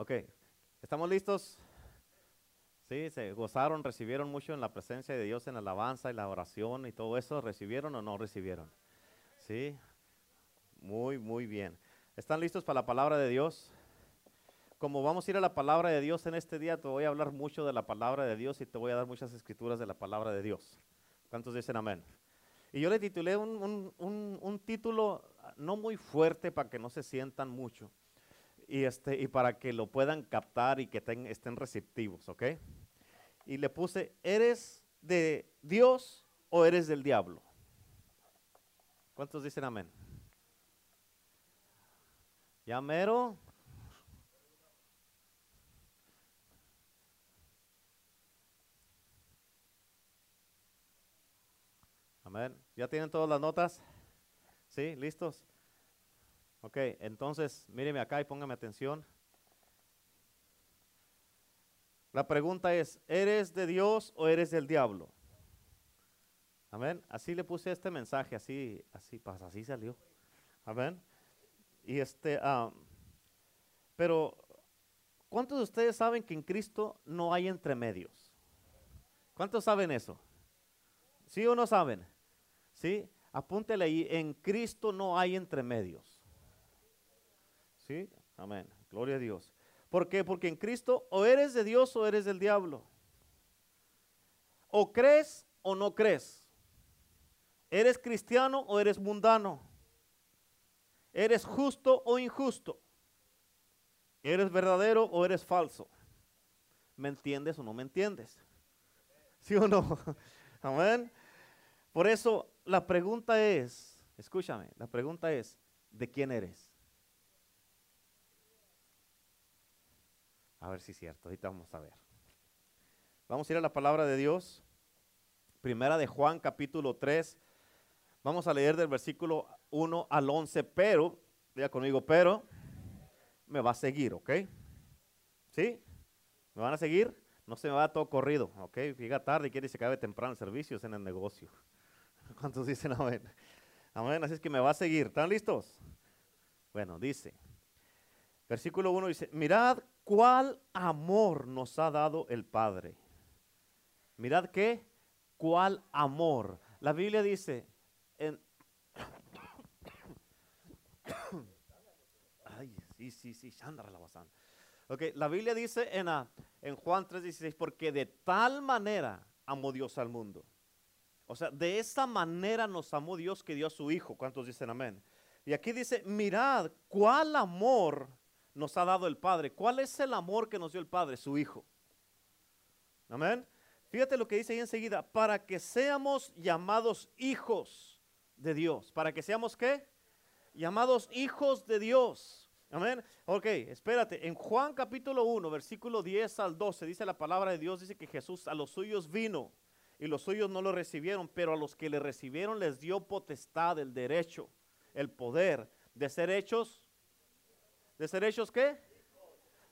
Ok, ¿estamos listos? Sí, se gozaron, recibieron mucho en la presencia de Dios, en la alabanza y la oración y todo eso. ¿Recibieron o no recibieron? Sí, muy, muy bien. ¿Están listos para la palabra de Dios? Como vamos a ir a la palabra de Dios en este día, te voy a hablar mucho de la palabra de Dios y te voy a dar muchas escrituras de la palabra de Dios. ¿Cuántos dicen amén? Y yo le titulé un, un, un título no muy fuerte para que no se sientan mucho y, este, y para que lo puedan captar y que estén receptivos, ¿ok? Y le puse, ¿eres de Dios o eres del diablo? ¿Cuántos dicen amén? ¿Ya mero? Amén. ¿Ya tienen todas las notas? ¿Sí? ¿Listos? Ok, entonces míreme acá y póngame atención. La pregunta es, ¿eres de Dios o eres del diablo? Amén. Así le puse este mensaje, así, así, pues así salió. Amén. Y este, pero, ¿cuántos de ustedes saben que en Cristo no hay entremedios? ¿Cuántos saben eso? ¿Sí o no saben? ¿Sí? Apúntele ahí, en Cristo no hay entremedios. ¿Sí? Amén. Gloria a Dios. ¿Por qué? Porque en Cristo o eres de Dios o eres del diablo. O crees o no crees. ¿Eres cristiano o eres mundano? ¿Eres justo o injusto? ¿Eres verdadero o eres falso? ¿Me entiendes o no me entiendes? ¿Sí o no? Amén. Por eso la pregunta es, escúchame, la pregunta es, ¿de quién eres? A ver si es cierto, ahorita vamos a ver. Vamos a ir a la palabra de Dios. Primera de Juan, capítulo 3. Vamos a leer del versículo 1 al 11, pero, diga conmigo, pero me va a seguir, ¿ok? ¿Sí? ¿Me van a seguir? No se me va todo corrido, ¿ok? Llega tarde y quiere que se acabe temprano el servicio en el negocio. ¿Cuántos dicen amén? Amén, así es que me va a seguir. ¿Están listos? Bueno, dice, versículo 1 dice, mirad cuál amor nos ha dado el Padre. Mirad qué, cuál amor. La Biblia dice en... Ay, sí, sí, sí, Ok, la Biblia dice en, ah, en Juan 3:16, porque de tal manera amó Dios al mundo. O sea, de esa manera nos amó Dios que dio a su Hijo. ¿Cuántos dicen amén? Y aquí dice, mirad cuál amor nos ha dado el Padre. ¿Cuál es el amor que nos dio el Padre? Su Hijo. Amén. Fíjate lo que dice ahí enseguida, para que seamos llamados hijos de Dios. ¿Para que seamos qué? Llamados hijos de Dios. Amén. Ok, espérate. En Juan capítulo 1, versículo 10 al 12, dice la palabra de Dios, dice que Jesús a los suyos vino y los suyos no lo recibieron, pero a los que le recibieron les dio potestad, el derecho, el poder de ser hechos ¿De ser hechos qué?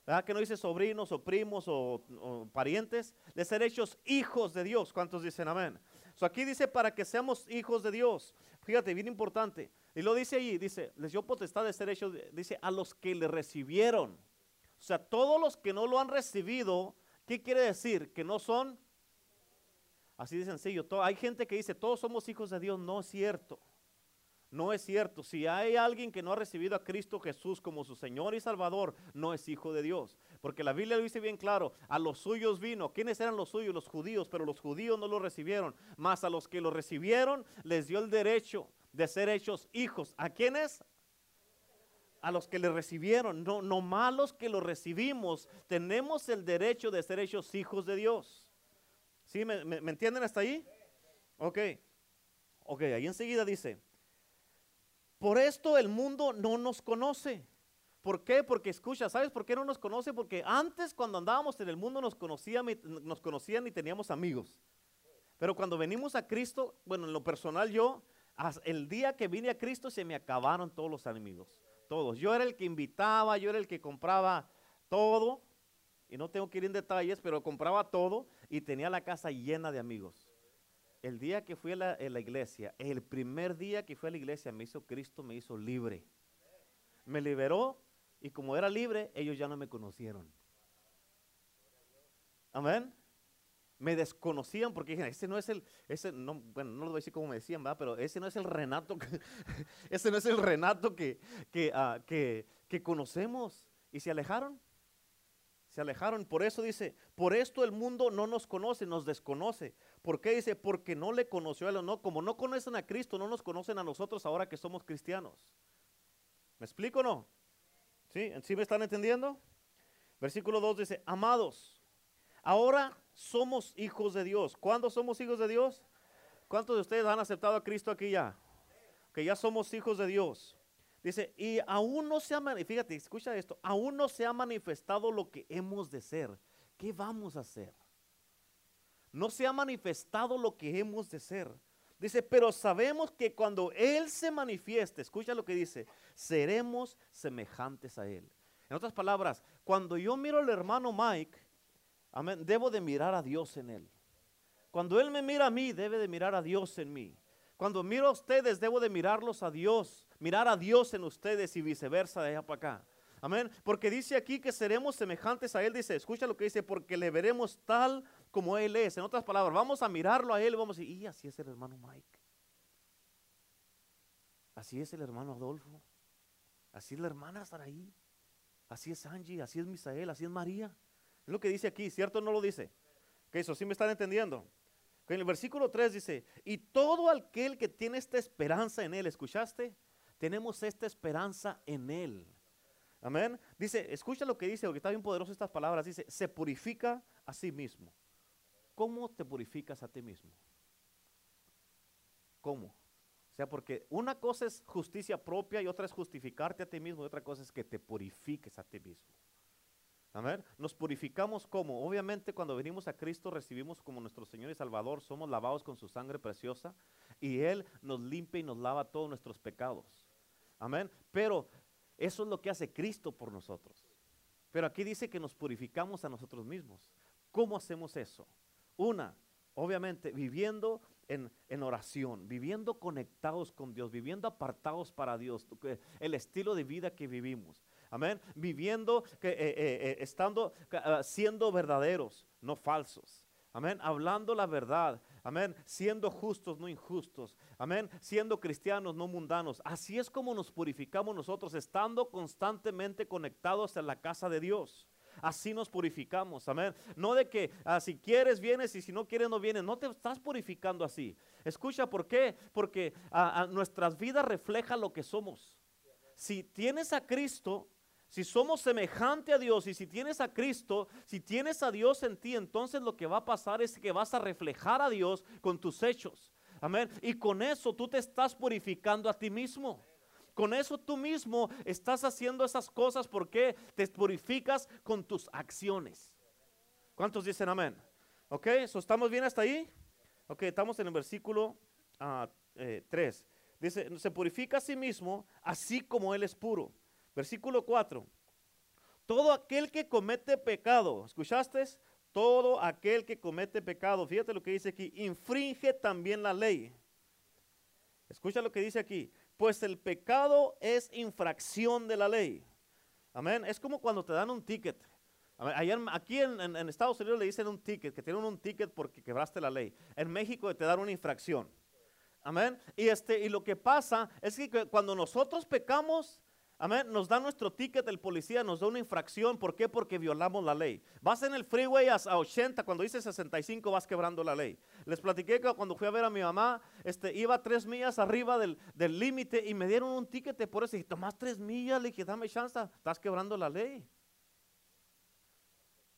¿Verdad que no dice sobrinos o primos o, parientes? De ser hechos hijos de Dios. ¿Cuántos dicen amén? So aquí dice para que seamos hijos de Dios. Fíjate, bien importante. Y lo dice ahí, dice, les dio potestad de ser hechos, dice, a los que le recibieron. O sea, todos los que no lo han recibido, ¿qué quiere decir? Que no son. Así de sencillo. hay gente que dice, todos somos hijos de Dios. No es cierto. No es cierto. Si hay alguien que no ha recibido a Cristo Jesús como su Señor y Salvador, no es hijo de Dios. Porque la Biblia lo dice bien claro, a los suyos vino. ¿Quiénes eran los suyos? Los judíos, pero los judíos no lo recibieron. Más a los que lo recibieron les dio el derecho de ser hechos hijos. ¿A quiénes? A los que le recibieron, no, no malos que lo recibimos, tenemos el derecho de ser hechos hijos de Dios. ¿Sí? ¿Me, me entienden hasta ahí? Ok. Ok, ahí enseguida dice, por esto el mundo no nos conoce. ¿Por qué? Porque escucha, ¿sabes por qué no nos conoce? Porque antes cuando andábamos en el mundo nos conocían, nos conocían y teníamos amigos. Pero cuando venimos a Cristo, bueno, en lo personal yo, el día que vine a Cristo se me acabaron todos los enemigos. Todos. Yo era el que invitaba, yo era el que compraba todo. Y no tengo que ir en detalles, pero compraba todo y tenía la casa llena de amigos el día que fui a la, iglesia, el primer día que fui a la iglesia, me hizo Cristo, me hizo libre. Me liberó Y como era libre, ellos ya no me conocieron. Amén. Me desconocían porque dijeron, ese no es el, ese no, bueno, no lo voy a decir como me decían, ¿verdad? pero ese no es el Renato, ese no es el Renato que, ah, que, que conocemos. Y se alejaron. Se alejaron. Por eso dice, por esto el mundo no nos conoce, nos desconoce. ¿Por qué dice? Porque no le conoció a él o no. Como no conocen a Cristo, no nos conocen a nosotros ahora que somos cristianos. ¿Me explico o no? ¿Sí? ¿Sí me están entendiendo? Versículo 2 dice, amados, ahora somos hijos de Dios. ¿Cuándo somos hijos de Dios? ¿Cuántos de ustedes han aceptado a Cristo aquí ya? Que ya somos hijos de Dios. Dice, y aún no se ha, fíjate, escucha esto, aún no se ha manifestado lo que hemos de ser. ¿Qué vamos a hacer? No se ha manifestado lo que hemos de ser. Dice, pero sabemos que cuando Él se manifieste, escucha lo que dice, seremos semejantes a Él. En otras palabras, cuando yo miro al hermano Mike, amén, debo de mirar a Dios en Él. Cuando Él me mira a mí, debe de mirar a Dios en mí. Cuando miro a ustedes, debo de mirarlos a Dios mirar a Dios en ustedes y viceversa de allá para acá. Amén. Porque dice aquí que seremos semejantes a Él. Dice, escucha lo que dice, porque le veremos tal como Él es. En otras palabras, vamos a mirarlo a Él y vamos a decir, y así es el hermano Mike. Así es el hermano Adolfo. Así es la hermana Saraí. Así es Angie. Así es Misael. Así es María. Es lo que dice aquí, ¿cierto no lo dice? Que eso sí me están entendiendo. Que en el versículo 3 dice, y todo aquel que tiene esta esperanza en Él, ¿escuchaste? tenemos esta esperanza en Él. Amén. Dice, escucha lo que dice, porque está bien poderoso estas palabras. Dice, se purifica a sí mismo. ¿Cómo te purificas a ti mismo? ¿Cómo? O sea, porque una cosa es justicia propia y otra es justificarte a ti mismo y otra cosa es que te purifiques a ti mismo. Amén. Nos purificamos como, obviamente cuando venimos a Cristo recibimos como nuestro Señor y Salvador, somos lavados con su sangre preciosa y Él nos limpia y nos lava todos nuestros pecados. Amén. Pero eso es lo que hace Cristo por nosotros. Pero aquí dice que nos purificamos a nosotros mismos. ¿Cómo hacemos eso? Una, obviamente, viviendo en, oración, viviendo conectados con Dios, viviendo apartados para Dios, el estilo de vida que vivimos. Amén. Viviendo, que, eh, eh, eh, estando, siendo verdaderos, no falsos. Amén. Hablando la verdad. Amén. Siendo justos, no injustos. Amén. Siendo cristianos, no mundanos. Así es como nos purificamos nosotros, estando constantemente conectados en la casa de Dios. Así nos purificamos, amén. No de que ah, si quieres vienes y si no quieres no vienes. No te estás purificando así. Escucha, ¿por qué? Porque a ah, ah, nuestras vidas reflejan lo que somos. Si tienes a Cristo, si somos semejante a Dios y si tienes a Cristo, si tienes a Dios en ti, entonces lo que va a pasar es que vas a reflejar a Dios con tus hechos. Amén. Y con eso tú te estás purificando a ti mismo. Con eso tú mismo estás haciendo esas cosas porque te purificas con tus acciones. ¿Cuántos dicen amén? ¿Ok? ¿Estamos bien hasta ahí? Ok, estamos en el versículo 3. Ah, eh, Dice, se purifica a sí mismo así como Él es puro. Versículo 4. Todo aquel que comete pecado, ¿escuchaste? Todo aquel que comete pecado, fíjate lo que dice aquí, infringe también la ley. Escucha lo que dice aquí, pues el pecado es infracción de la ley. Amén. Es como cuando te dan un ticket. aquí en, Estados Unidos le dicen un ticket, que tienen un ticket porque quebraste la ley. En México te dan una infracción. Amén. Y, este, y lo que pasa es que cuando nosotros pecamos, Amén. Nos da nuestro ticket el policía, nos da una infracción. ¿Por qué? Porque violamos la ley. Vas en el freeway a, 80, cuando dice 65 vas quebrando la ley. Les platiqué que cuando fui a ver a mi mamá, este, iba tres millas arriba del límite y me dieron un ticket por eso. Y tomás tres millas, le dije, dame chance, estás quebrando la ley.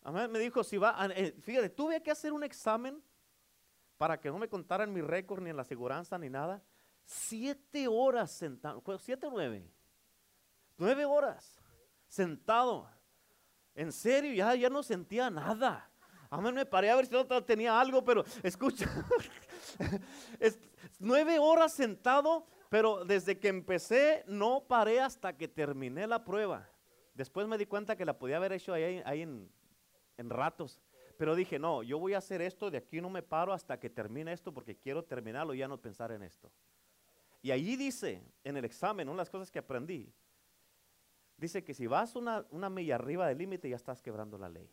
Amén. Me dijo, si va, eh, fíjate, tuve que hacer un examen para que no me contaran mi récord ni en la aseguranza ni nada. Siete horas sentado, siete o nueve Nueve horas sentado. En serio, ya, ya no sentía nada. A mí me paré a ver si tenía algo, pero escucha. nueve horas sentado, pero desde que empecé no paré hasta que terminé la prueba. Después me di cuenta que la podía haber hecho ahí, ahí en, en ratos. Pero dije, no, yo voy a hacer esto, de aquí no me paro hasta que termine esto porque quiero terminarlo y ya no pensar en esto. Y allí dice, en el examen, una de las cosas que aprendí, dice que si vas una, una milla arriba del límite ya estás quebrando la ley.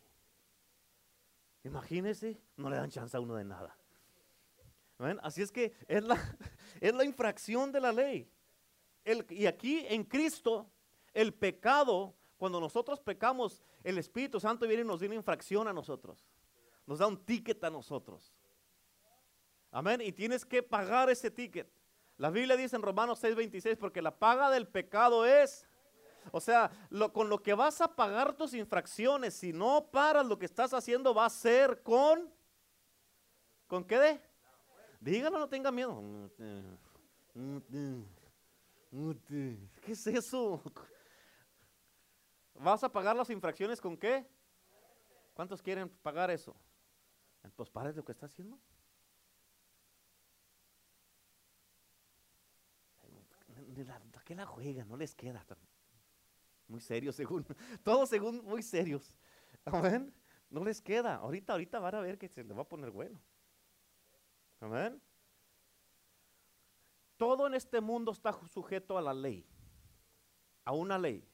Imagínese, no le dan chance a uno de nada. Así es que es la, es la infracción de la ley. y aquí en Cristo, el pecado, cuando nosotros pecamos, el Espíritu Santo viene y nos da una infracción a nosotros. Nos da un ticket a nosotros. Amén. Y tienes que pagar ese ticket. La Biblia dice en Romanos 6:26, porque la paga del pecado es, o sea, con lo que vas a pagar tus infracciones, si no paras lo que estás haciendo, va a ser con, ¿con qué de? Dígalo, no tenga miedo. ¿Qué es eso? ¿Vas a pagar las infracciones con qué? ¿Cuántos quieren pagar eso? Pues pares lo que está haciendo. ¿A qué la juega? No les queda. Muy serios, según. Todos según muy serios. Amén. No les queda. Ahorita, ahorita van a ver que se les va a poner bueno. Amén. Todo en este mundo está sujeto a la ley. A una ley.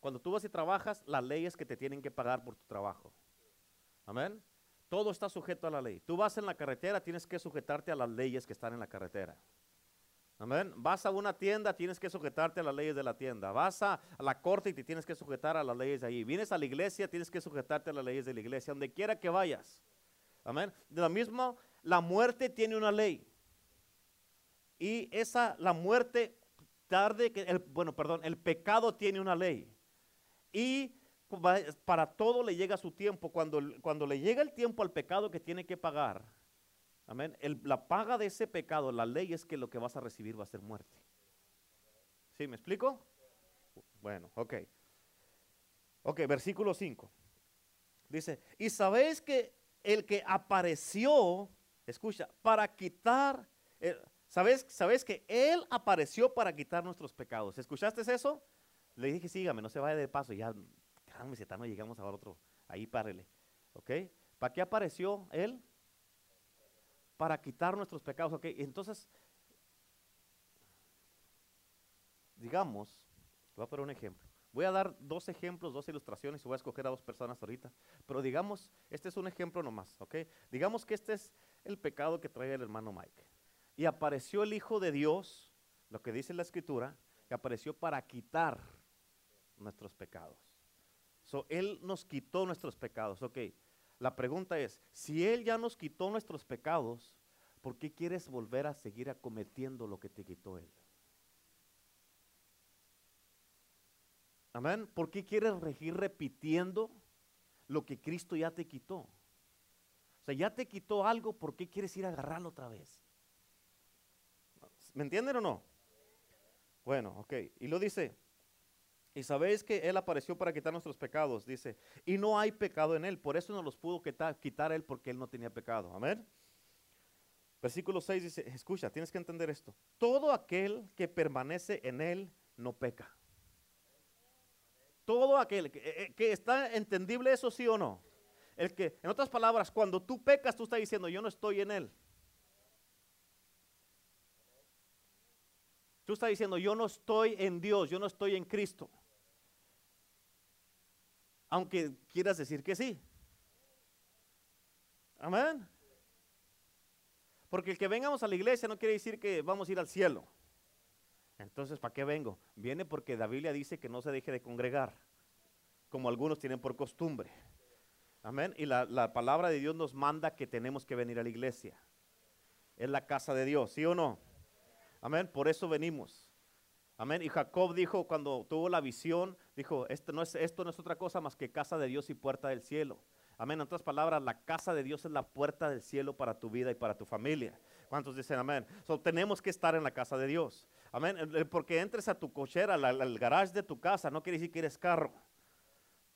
Cuando tú vas y trabajas, la ley es que te tienen que pagar por tu trabajo. Amén. Todo está sujeto a la ley. Tú vas en la carretera, tienes que sujetarte a las leyes que están en la carretera. Amén. Vas a una tienda, tienes que sujetarte a las leyes de la tienda. Vas a, la corte y te tienes que sujetar a las leyes de allí. Vienes a la iglesia, tienes que sujetarte a las leyes de la iglesia, donde quiera que vayas. Amén. De la misma, la muerte tiene una ley. Y esa, la muerte tarde, que el, bueno, perdón, el pecado tiene una ley. Y para todo le llega su tiempo. Cuando, cuando le llega el tiempo al pecado que tiene que pagar, Amén. la paga de ese pecado, la ley es que lo que vas a recibir va a ser muerte. ¿Sí? ¿Me explico? Bueno, ok. Ok, versículo 5. Dice, y sabéis que el que apareció, escucha, para quitar, eh, ¿sabes, ¿sabes que Él apareció para quitar nuestros pecados? ¿Escuchaste eso? Le dije, sígame, no se vaya de paso, ya, cálmese, no llegamos a otro, ahí párele, ¿ok? ¿Para qué apareció Él? Para quitar nuestros pecados. Ok, entonces, digamos, voy a poner un ejemplo. Voy a dar dos ejemplos, dos ilustraciones y voy a escoger a dos personas ahorita. Pero digamos, este es un ejemplo nomás, ¿ok? Digamos que este es el pecado que trae el hermano Mike. Y apareció el Hijo de Dios, lo que dice la Escritura, que apareció para quitar nuestros pecados. So, él nos quitó nuestros pecados, ok. La pregunta es, si Él ya nos quitó nuestros pecados, ¿por qué quieres volver a seguir acometiendo lo que te quitó Él? Amén. ¿Por qué quieres seguir repitiendo lo que Cristo ya te quitó? O sea, ya te quitó algo, ¿por qué quieres ir a agarrarlo otra vez? ¿Me entienden o no? Bueno, ok. Y lo dice, y sabéis que Él apareció para quitar nuestros pecados, dice, y no hay pecado en Él, por eso no los pudo quitar, Él porque Él no tenía pecado. Amén. Versículo 6 dice, escucha, tienes que entender esto. Todo aquel que permanece en Él no peca. Todo aquel que, eh, que está entendible eso sí o no. El que, en otras palabras, cuando tú pecas, tú estás diciendo, yo no estoy en Él. Tú estás diciendo, yo no estoy en Dios, yo no estoy en Cristo aunque quieras decir que sí. Amén. Porque el que vengamos a la iglesia no quiere decir que vamos a ir al cielo. Entonces, ¿para qué vengo? Viene porque la Biblia dice que no se deje de congregar, como algunos tienen por costumbre. Amén. Y la, la, palabra de Dios nos manda que tenemos que venir a la iglesia. Es la casa de Dios, ¿sí o no? Amén. Por eso venimos. Amén. Y Jacob dijo cuando tuvo la visión, dijo, esto no, es, esto no es otra cosa más que casa de Dios y puerta del cielo. Amén. En otras palabras, la casa de Dios es la puerta del cielo para tu vida y para tu familia. ¿Cuántos dicen amén? So, tenemos que estar en la casa de Dios. Amén. Porque entres a tu cochera, al garage de tu casa, no quiere decir que eres carro.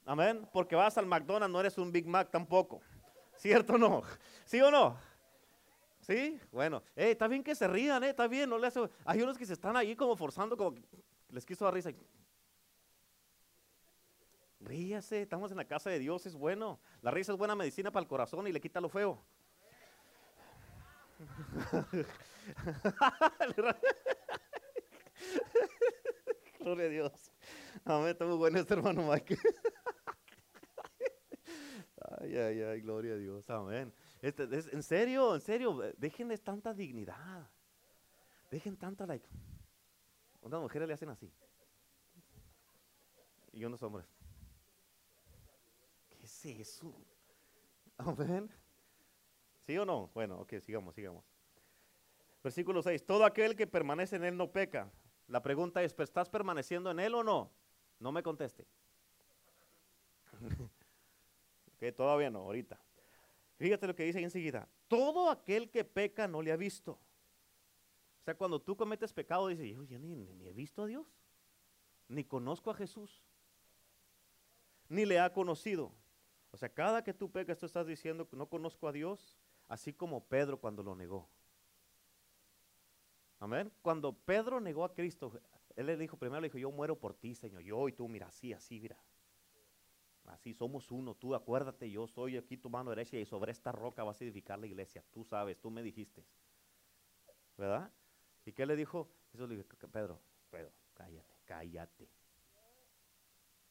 Amén. Porque vas al McDonald's, no eres un Big Mac tampoco. ¿Cierto o no? ¿Sí o no? ¿Sí? Bueno, está bien que se rían, eh, está bien, no le hace... Hay unos que se están ahí como forzando, como que les quiso dar risa. Ríase, estamos en la casa de Dios, es bueno. La risa es buena medicina para el corazón y le quita lo feo. Gloria a Dios. Amén, está muy bueno este hermano Mike. ay, ay, ay, gloria a Dios. Amén. Este, es- en serio, en serio, déjenles tanta dignidad. Dejen tanta like. Unas mujeres le hacen así. Y unos hombres. ¿Qué es eso? Amén. ¿Sí o no? Bueno, ok, sigamos, sigamos. Versículo 6. Todo aquel que permanece en él no peca. La pregunta es, ¿pero ¿estás permaneciendo en él o no? No me conteste. ok, todavía no, ahorita. Fíjate lo que dice ahí enseguida. Todo aquel que peca no le ha visto. O sea, cuando tú cometes pecado, dices, yo, yo ni he visto a Dios, ni conozco a Jesús, ni le ha conocido. O sea, cada que tú pecas, tú estás diciendo que no conozco a Dios, así como Pedro cuando lo negó. Amén. Cuando Pedro negó a Cristo, él le dijo, primero le dijo, yo muero por ti, Señor, yo y tú, mira, así, así, mira. Así somos uno, tú acuérdate, yo soy aquí tu mano derecha y sobre esta roca vas a edificar la iglesia. Tú sabes, tú me dijiste. ¿Verdad? ¿Y qué le dijo? Eso le dijo Pedro, Pedro, cállate, cállate.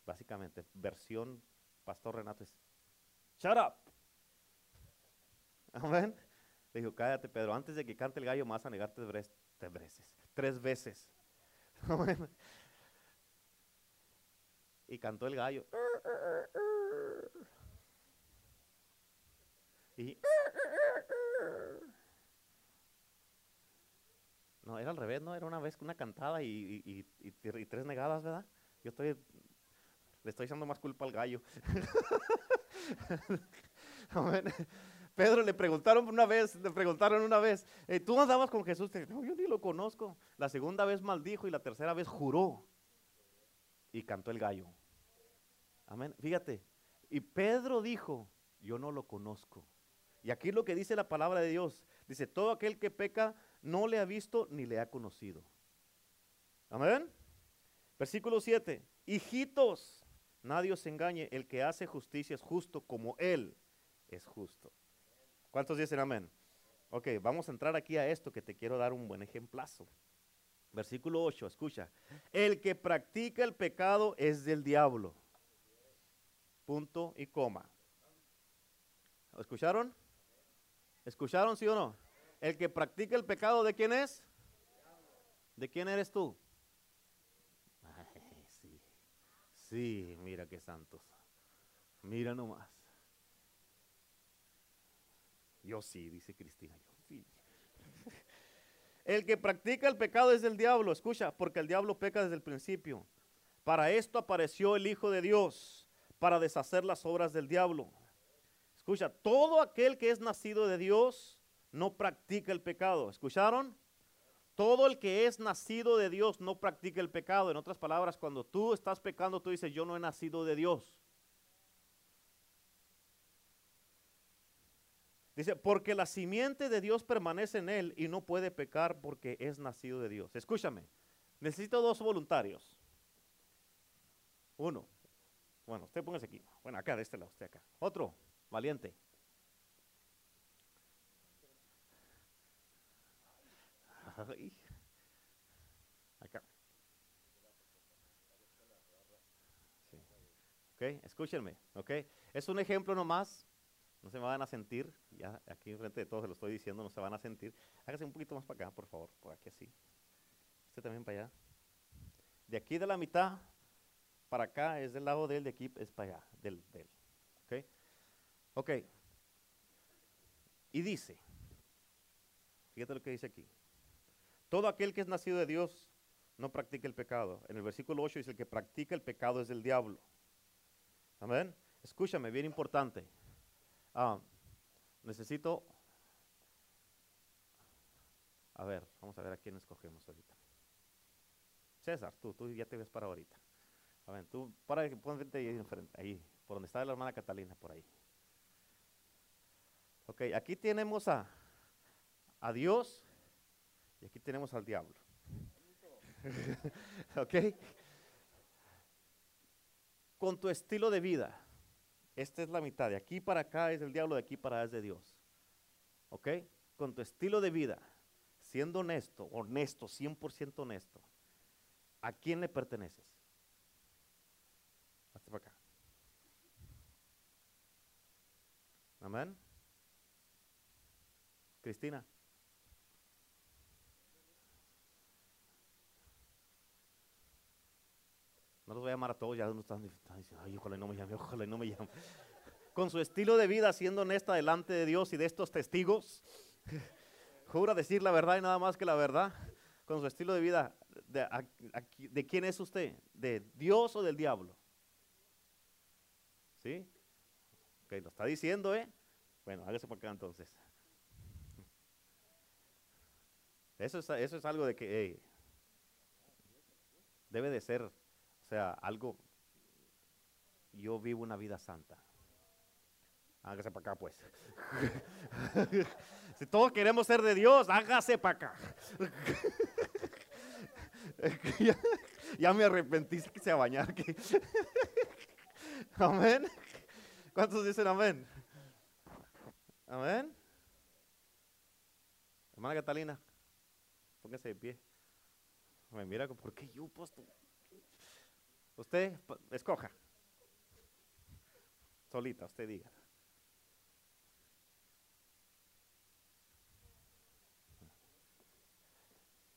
Básicamente, versión Pastor Renato es, shut up. Amén. Le dijo, cállate, Pedro, antes de que cante el gallo, me vas a negar tres veces. Tres veces. Tres veces. Y cantó el gallo. Y no, era al revés, no, era una vez una cantada y tres negadas, ¿verdad? Yo estoy, le estoy echando más culpa al gallo. Pedro le preguntaron una vez, le preguntaron una vez, eh, ¿tú andabas con Jesús? No, yo ni lo conozco. La segunda vez maldijo y la tercera vez juró y cantó el gallo. Amén. Fíjate. Y Pedro dijo, yo no lo conozco. Y aquí lo que dice la palabra de Dios, dice, todo aquel que peca no le ha visto ni le ha conocido. Amén. Versículo 7. Hijitos, nadie os engañe, el que hace justicia es justo como él es justo. ¿Cuántos dicen amén? Ok, vamos a entrar aquí a esto que te quiero dar un buen ejemplazo. Versículo 8, escucha. El que practica el pecado es del diablo. Punto y coma. ¿Lo ¿Escucharon? ¿Escucharon, sí o no? El que practica el pecado, ¿de quién es? ¿De quién eres tú? Ay, sí. Sí, mira qué santos. Mira nomás. Yo sí, dice Cristina. El que practica el pecado es del diablo, escucha, porque el diablo peca desde el principio. Para esto apareció el Hijo de Dios, para deshacer las obras del diablo. Escucha, todo aquel que es nacido de Dios no practica el pecado. ¿Escucharon? Todo el que es nacido de Dios no practica el pecado. En otras palabras, cuando tú estás pecando, tú dices, yo no he nacido de Dios. Dice, porque la simiente de Dios permanece en él y no puede pecar porque es nacido de Dios. Escúchame, necesito dos voluntarios. Uno. Bueno, usted póngase aquí. Bueno, acá, de este lado, usted acá. Otro, valiente. Ay. Acá. Sí. Ok, escúchenme, ok. Es un ejemplo nomás no se me van a sentir, ya aquí enfrente de todos se lo estoy diciendo, no se van a sentir. Hágase un poquito más para acá, por favor, por aquí así. Este también para allá. De aquí de la mitad para acá es del lado de él, de aquí es para allá, del, de él. ¿Ok? Ok. Y dice, fíjate lo que dice aquí. Todo aquel que es nacido de Dios no practica el pecado. En el versículo 8 dice, el que practica el pecado es del diablo. Amén. Escúchame, bien importante. Ah, necesito. A ver, vamos a ver a quién escogemos ahorita. César, tú, tú ya te ves para ahorita. A ver, tú, para, ponte ahí enfrente, ahí, por donde está la hermana Catalina, por ahí. Ok, aquí tenemos a, a Dios Aquí tenemos al diablo. ¿Ok? Con tu estilo de vida. Esta es la mitad. De aquí para acá es el diablo, de aquí para allá es de Dios. ¿Ok? Con tu estilo de vida, siendo honesto, honesto, 100% honesto, ¿a quién le perteneces? Hasta para acá. Amén. Cristina. No los voy a llamar a todos, ya uno están, diciendo, ay, ojalá y no me llame, ojalá y no me llame. Con su estilo de vida, siendo honesta delante de Dios y de estos testigos, jura decir la verdad y nada más que la verdad. Con su estilo de vida, ¿de, de quién es usted? ¿De Dios o del diablo? ¿Sí? Ok, lo está diciendo, ¿eh? Bueno, hágase para acá entonces. Eso es, eso es algo de que debe de ser, o sea, algo. Yo vivo una vida santa. Hágase para acá, pues. si todos queremos ser de Dios, hágase para acá. ya, me arrepentí que se a bañar. amén. ¿Cuántos dicen amén? Amén. Hermana Catalina, póngase de pie. Me mira, ¿por qué yo, pastor? Usted, escoja. Solita, usted diga.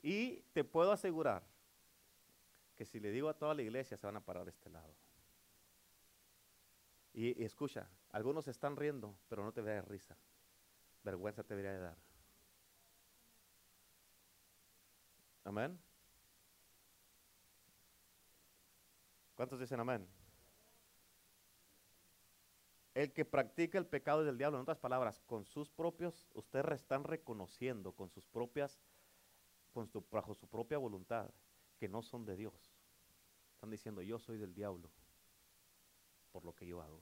Y te puedo asegurar que si le digo a toda la iglesia se van a parar de este lado. Y, escucha, algunos están riendo, pero no te veas risa. Vergüenza te debería de dar. Amén. ¿Cuántos dicen amén? El que practica el pecado del diablo, en otras palabras, con sus propios, ustedes están reconociendo con sus propias, con su, bajo su propia voluntad, que no son de Dios. Están diciendo, yo soy del diablo por lo que yo hago.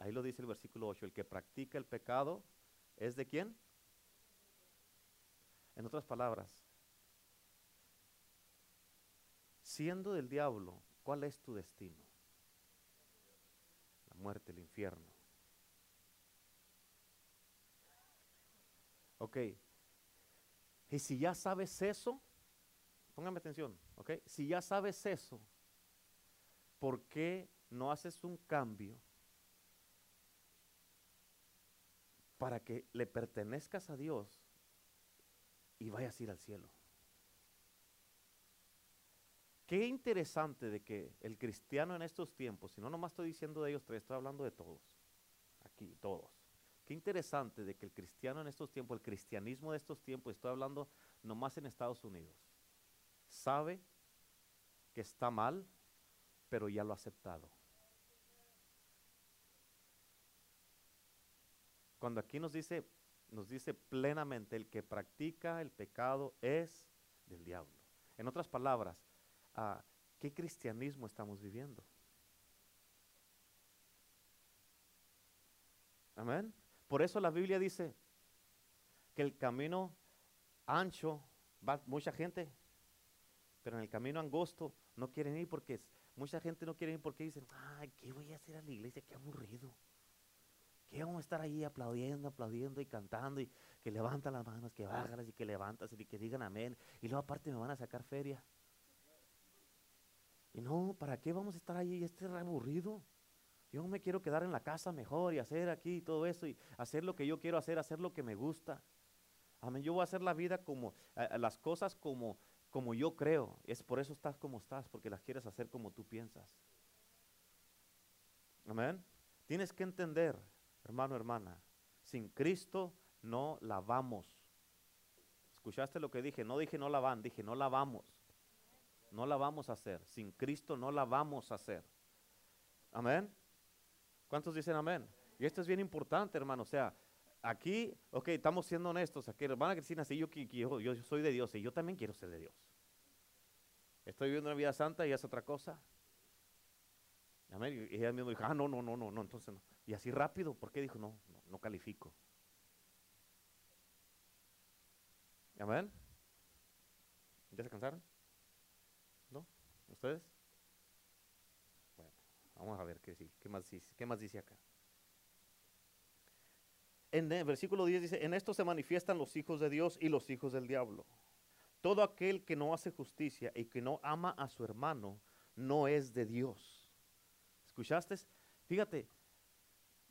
Ahí lo dice el versículo 8, el que practica el pecado es de quién? En otras palabras, siendo del diablo, ¿cuál es tu destino? La muerte, el infierno. Ok. Y si ya sabes eso, póngame atención, ok. Si ya sabes eso, ¿por qué no haces un cambio para que le pertenezcas a Dios y vayas a ir al cielo? Qué interesante de que el cristiano en estos tiempos, si no nomás estoy diciendo de ellos tres, estoy hablando de todos, aquí, todos. Qué interesante de que el cristiano en estos tiempos, el cristianismo de estos tiempos, estoy hablando nomás en Estados Unidos, sabe que está mal, pero ya lo ha aceptado. Cuando aquí nos dice, nos dice plenamente, el que practica el pecado es del diablo. En otras palabras, ah, ¿qué cristianismo estamos viviendo? Amén. Por eso la Biblia dice que el camino ancho va mucha gente, pero en el camino angosto no quieren ir porque mucha gente no quiere ir porque dicen, ay, ¿qué voy a hacer a la iglesia? Qué aburrido. ¿Qué vamos a estar ahí aplaudiendo, aplaudiendo y cantando y que levantan las manos, que bájalas y que levantas y que digan amén? Y luego aparte me van a sacar feria. Y no, ¿para qué vamos a estar ahí? Este es aburrido. Yo me quiero quedar en la casa mejor y hacer aquí todo eso y hacer lo que yo quiero hacer, hacer lo que me gusta. Amén. Yo voy a hacer la vida como, las cosas como, como yo creo. Es por eso estás como estás, porque las quieres hacer como tú piensas. Amén. Tienes que entender, hermano, hermana, sin Cristo no la vamos. ¿Escuchaste lo que dije? No dije no la van, dije no la vamos. No la vamos a hacer. Sin Cristo no la vamos a hacer. Amén. ¿Cuántos dicen amén? Y esto es bien importante, hermano. O sea, aquí, ok, estamos siendo honestos. Aquí, hermana Cristina, sí, yo, yo, yo soy de Dios y yo también quiero ser de Dios. Estoy viviendo una vida santa y es otra cosa. Amén. Y ella misma dijo, ah, no, no, no, no, no, entonces no. Y así rápido, ¿por qué dijo, no, no, no califico? Amén. ¿Ya se cansaron? ¿Ustedes? Bueno, vamos a ver qué, más, dice, acá. En el versículo 10 dice, en esto se manifiestan los hijos de Dios y los hijos del diablo. Todo aquel que no hace justicia y que no ama a su hermano no es de Dios. ¿Escuchaste? Fíjate,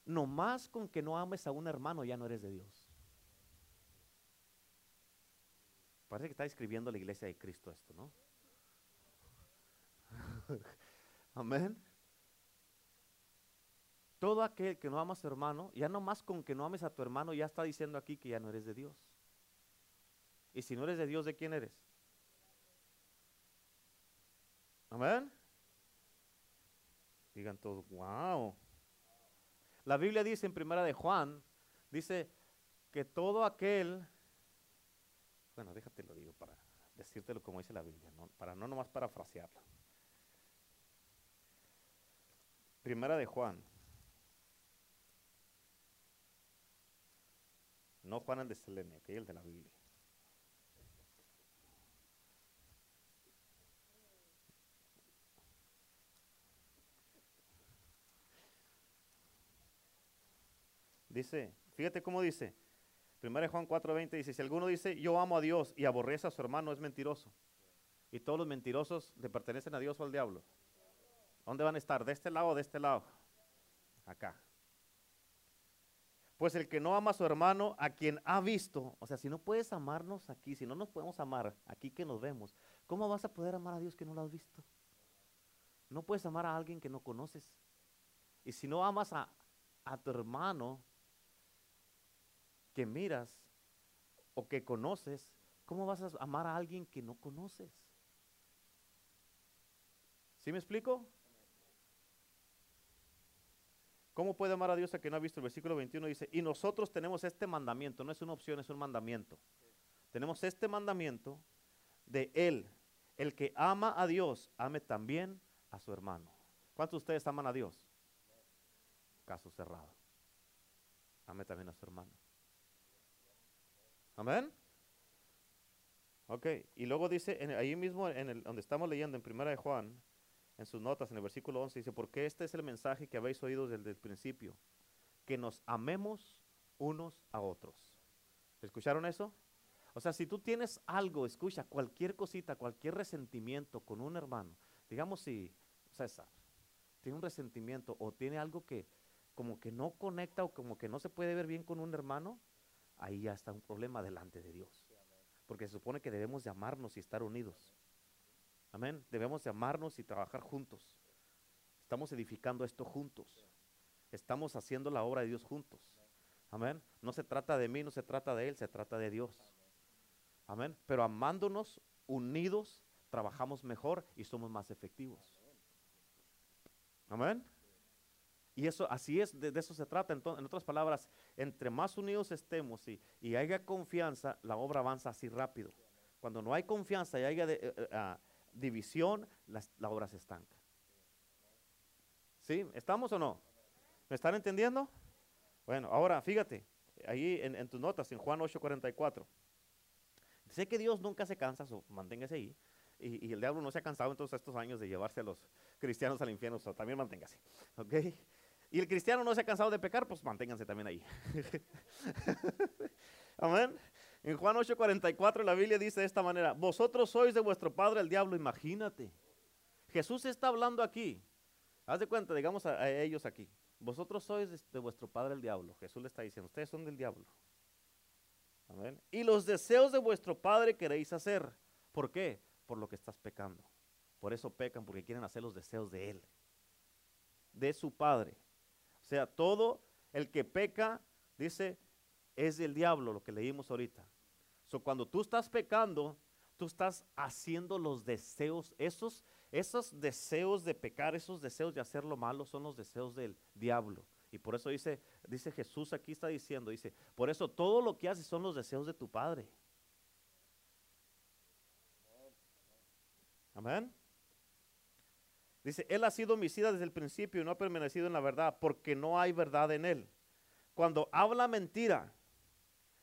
nomás con que no ames a un hermano ya no eres de Dios. Parece que está escribiendo la iglesia de Cristo esto, ¿no? Amén. Todo aquel que no ama a su hermano, ya nomás con que no ames a tu hermano, ya está diciendo aquí que ya no eres de Dios. Y si no eres de Dios, ¿de quién eres? Amén. Digan todos, wow. La Biblia dice en primera de Juan, dice que todo aquel, bueno, déjate lo digo para decírtelo como dice la Biblia, para no nomás parafrasearlo. Primera de Juan. No Juan el de Selene, que el de la Biblia. Dice, fíjate cómo dice. 1 Juan 4:20 dice, si alguno dice, yo amo a Dios y aborrece a su hermano, es mentiroso. Y todos los mentirosos le pertenecen a Dios o al diablo. ¿Dónde van a estar? ¿De este lado o de este lado? Acá. Pues el que no ama a su hermano, a quien ha visto, o sea, si no puedes amarnos aquí, si no nos podemos amar aquí que nos vemos, ¿cómo vas a poder amar a Dios que no lo has visto? No puedes amar a alguien que no conoces. Y si no amas a, a tu hermano, que miras o que conoces, ¿cómo vas a amar a alguien que no conoces? ¿Sí me explico? ¿Cómo puede amar a Dios a que no ha visto? El versículo 21 dice, y nosotros tenemos este mandamiento, no es una opción, es un mandamiento. Tenemos este mandamiento de Él, el que ama a Dios, ame también a su hermano. ¿Cuántos de ustedes aman a Dios? Caso cerrado. Ame también a su hermano. Amén. Ok, y luego dice, ahí mismo, donde estamos leyendo en Primera de Juan, en sus notas, en el versículo 11, dice, porque este es el mensaje que habéis oído desde el principio, que nos amemos unos a otros. ¿Escucharon eso? O sea, si tú tienes algo, escucha, cualquier cosita, cualquier resentimiento con un hermano, digamos si César tiene un resentimiento o tiene algo que como que no conecta o como que no se puede ver bien con un hermano, ahí ya está un problema delante de Dios. Porque se supone que debemos de amarnos y estar unidos. Amén. Debemos de amarnos y trabajar juntos. Estamos edificando esto juntos. Estamos haciendo la obra de Dios juntos. Amén. No se trata de mí, no se trata de Él, se trata de Dios. Amén. Pero amándonos, unidos, trabajamos mejor y somos más efectivos. Amén. Y eso, así es, de, eso se trata. Entonces, en otras palabras, entre más unidos estemos y, y haya confianza, la obra avanza así rápido. Cuando no hay confianza y haya eh, eh, ah, división, la, obra se estanca. ¿Sí? ¿Estamos o no? ¿Me están entendiendo? Bueno, ahora fíjate, ahí en, tus notas, en Juan 8:44. Sé que Dios nunca se cansa, manténgase ahí. Y, y, el diablo no se ha cansado en todos estos años de llevarse a los cristianos al infierno, también manténgase. ¿Ok? y el cristiano no se ha cansado de pecar, pues manténganse también ahí. Amén. En Juan 8:44 la Biblia dice de esta manera, vosotros sois de vuestro padre el diablo, imagínate. Jesús está hablando aquí. Haz de cuenta, digamos a, ellos aquí. Vosotros sois de, vuestro padre el diablo. Jesús le está diciendo, ustedes son del diablo. Amén. Y los deseos de vuestro padre queréis hacer. ¿Por qué? Por lo que estás pecando. Por eso pecan, porque quieren hacer los deseos de él, de su padre. O sea, todo el que peca, dice, es del diablo, lo que leímos ahorita. Cuando tú estás pecando, tú estás haciendo los deseos, esos, esos deseos de pecar, esos deseos de hacer lo malo son los deseos del diablo. Y por eso dice, dice Jesús aquí está diciendo, dice, por eso todo lo que haces son los deseos de tu Padre. Amén. Dice, él ha sido homicida desde el principio y no ha permanecido en la verdad porque no hay verdad en él. Cuando habla mentira,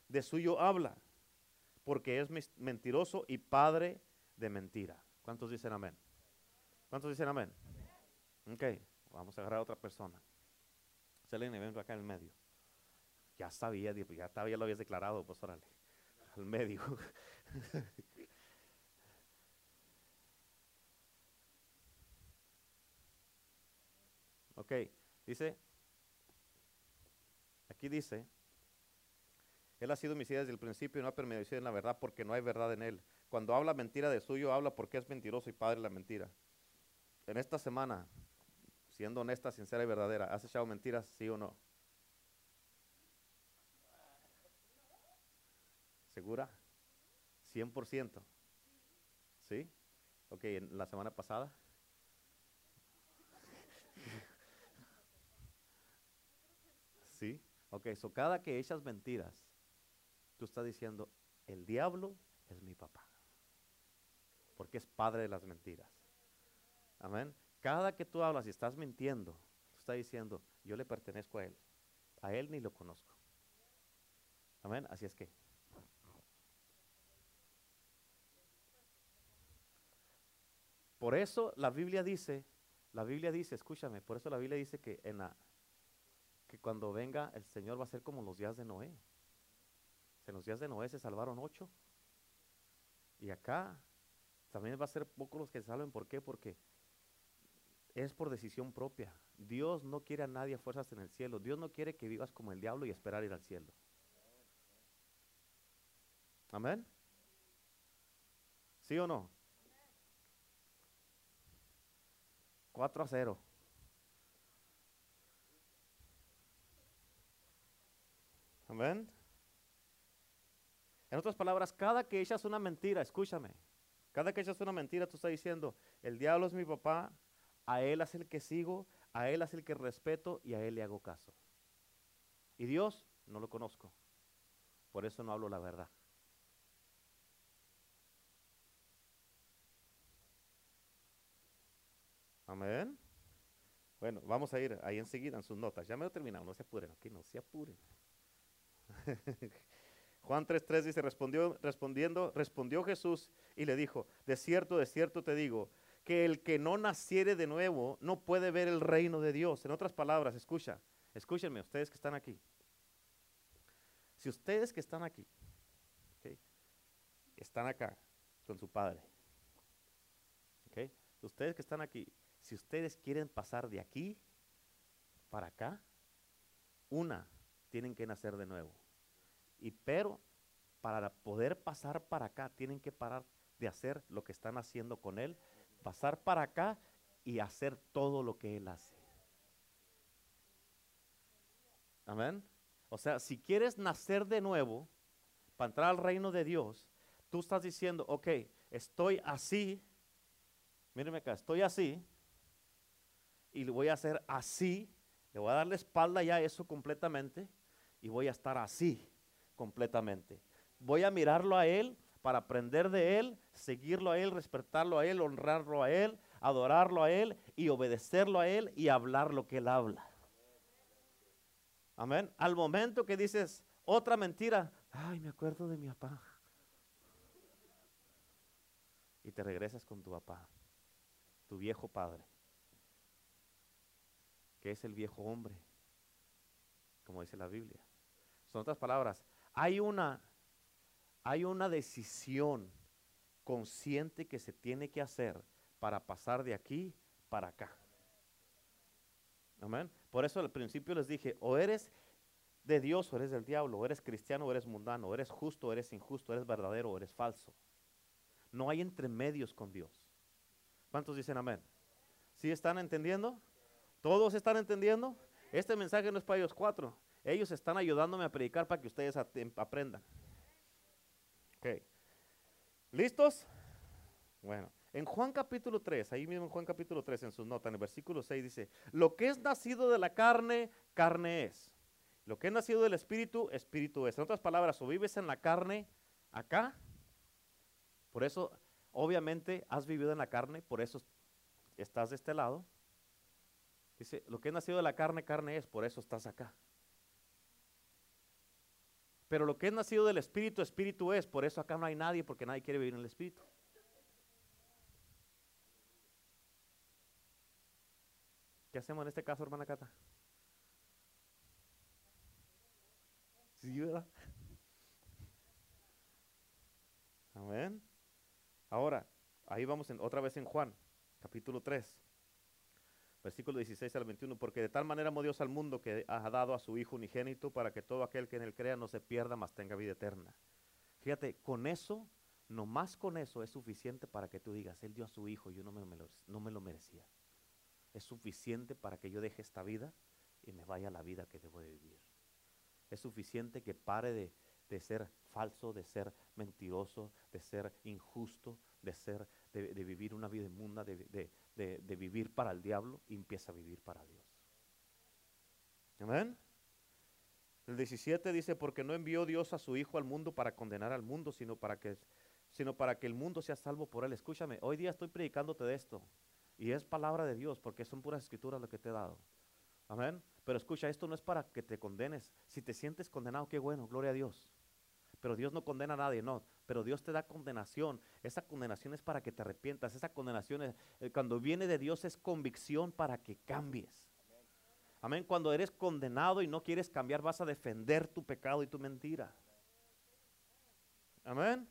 de suyo habla, porque es mentiroso y padre de mentira. ¿Cuántos dicen amén? ¿Cuántos dicen amén? Ok, vamos a agarrar a otra persona. Selene, ven acá en el medio. Ya sabía, ya, ya lo habías declarado, pues órale, al medio. Ok, dice, Aquí dice, Él ha sido homicida desde el principio y no ha permanecido en la verdad porque no hay verdad en Él. Cuando habla mentira de suyo, habla porque es mentiroso y padre la mentira. En esta semana, siendo honesta, sincera y verdadera, ¿has echado mentiras, sí o no? ¿Segura? 100%. ¿Sí? Ok, en la semana pasada. ¿Sí? Ok, so cada que echas mentiras, tú estás diciendo, el diablo es mi papá. Porque es padre de las mentiras. Amén. Cada que tú hablas y estás mintiendo, tú estás diciendo, yo le pertenezco a él. A él ni lo conozco. Amén. Así es que. Por eso la Biblia dice, la Biblia dice, escúchame, por eso la Biblia dice que en la, que cuando venga el Señor va a ser como los días de Noé. En los días de Noé se salvaron ocho. Y acá también va a ser pocos los que salven. ¿Por qué? Porque es por decisión propia. Dios no quiere a nadie a fuerzas en el cielo. Dios no quiere que vivas como el diablo y esperar ir al cielo. Amén. ¿Sí o no? 4 a 0. Amén. En otras palabras, cada que echas una mentira, escúchame, cada que echas una mentira, tú estás diciendo, el diablo es mi papá, a él es el que sigo, a él es el que respeto y a él le hago caso. Y Dios no lo conozco, por eso no hablo la verdad. Amén. Bueno, vamos a ir ahí enseguida en sus notas. Ya me lo terminado, no se apuren, aquí no se apuren. Juan 3:3 dice, respondió, respondiendo, respondió Jesús y le dijo, de cierto, de cierto te digo, que el que no naciere de nuevo no puede ver el reino de Dios. En otras palabras, escucha, escúchenme, ustedes que están aquí. Si ustedes que están aquí, están acá con su padre, ustedes que están aquí, si ustedes quieren pasar de aquí para acá, una, tienen que nacer de nuevo. Y pero para poder pasar para acá, tienen que parar de hacer lo que están haciendo con Él, pasar para acá y hacer todo lo que Él hace. Amén. O sea, si quieres nacer de nuevo, para entrar al reino de Dios, tú estás diciendo, ok, estoy así, míreme acá, estoy así, y voy a hacer así, le voy a dar la espalda ya a eso completamente y voy a estar así completamente. Voy a mirarlo a Él para aprender de Él, seguirlo a Él, respetarlo a Él, honrarlo a Él, adorarlo a Él y obedecerlo a Él y hablar lo que Él habla. Amén. Al momento que dices otra mentira, ay, me acuerdo de mi papá. Y te regresas con tu papá, tu viejo padre que es el viejo hombre, como dice la Biblia. Son otras palabras, hay una, hay una decisión consciente que se tiene que hacer para pasar de aquí para acá. Amén. Por eso al principio les dije, o eres de Dios o eres del diablo, o eres cristiano o eres mundano, o eres justo o eres injusto, eres verdadero o eres falso. No hay entremedios con Dios. ¿Cuántos dicen amén? ¿Sí están entendiendo? ¿Todos están entendiendo? Este mensaje no es para ellos cuatro. Ellos están ayudándome a predicar para que ustedes aprendan. ¿Listos? Bueno, en Juan capítulo 3, ahí mismo en Juan capítulo 3, en sus notas, en el versículo 6 dice, lo que es nacido de la carne, carne es. Lo que es nacido del espíritu, espíritu es. En otras palabras, o vives en la carne acá, por eso, obviamente, has vivido en la carne, por eso estás de este lado, Dice, lo que es nacido de la carne, carne es, por eso estás acá. Pero lo que es nacido del Espíritu, Espíritu es, por eso acá no hay nadie, porque nadie quiere vivir en el Espíritu. ¿Qué hacemos en este caso, hermana Cata? Sí, ¿verdad? Amén. Ahora, ahí vamos en, otra vez en Juan, capítulo 3. Versículo 16 al 21, porque de tal manera amó Dios al mundo que ha dado a su Hijo unigénito para que todo aquel que en él crea no se pierda, mas tenga vida eterna. Fíjate, con eso, nomás con eso es suficiente para que tú digas, Él dio a su Hijo, yo no me, lo, no me lo merecía. Es suficiente para que yo deje esta vida y me vaya a la vida que debo de vivir. Es suficiente que pare de, de ser falso, de ser mentiroso, de ser injusto, de ser, de, vivir una vida inmunda, de, de, vivir para el diablo y empieza a vivir para Dios. Amén. El 17 dice, porque no envió Dios a su Hijo al mundo para condenar al mundo, sino para que, sino para que el mundo sea salvo por él. Escúchame, hoy día estoy predicándote de esto. Y es palabra de Dios, porque son puras escrituras lo que te he dado. Amén. Pero escucha, esto no es para que te condenes. Si te sientes condenado, qué bueno, gloria a Dios pero Dios no condena a nadie, no, pero Dios te da condenación. Esa condenación es para que te arrepientas, esa condenación es, eh, cuando viene de Dios es convicción para que cambies. Amén. Cuando eres condenado y no quieres cambiar, vas a defender tu pecado y tu mentira. Amén.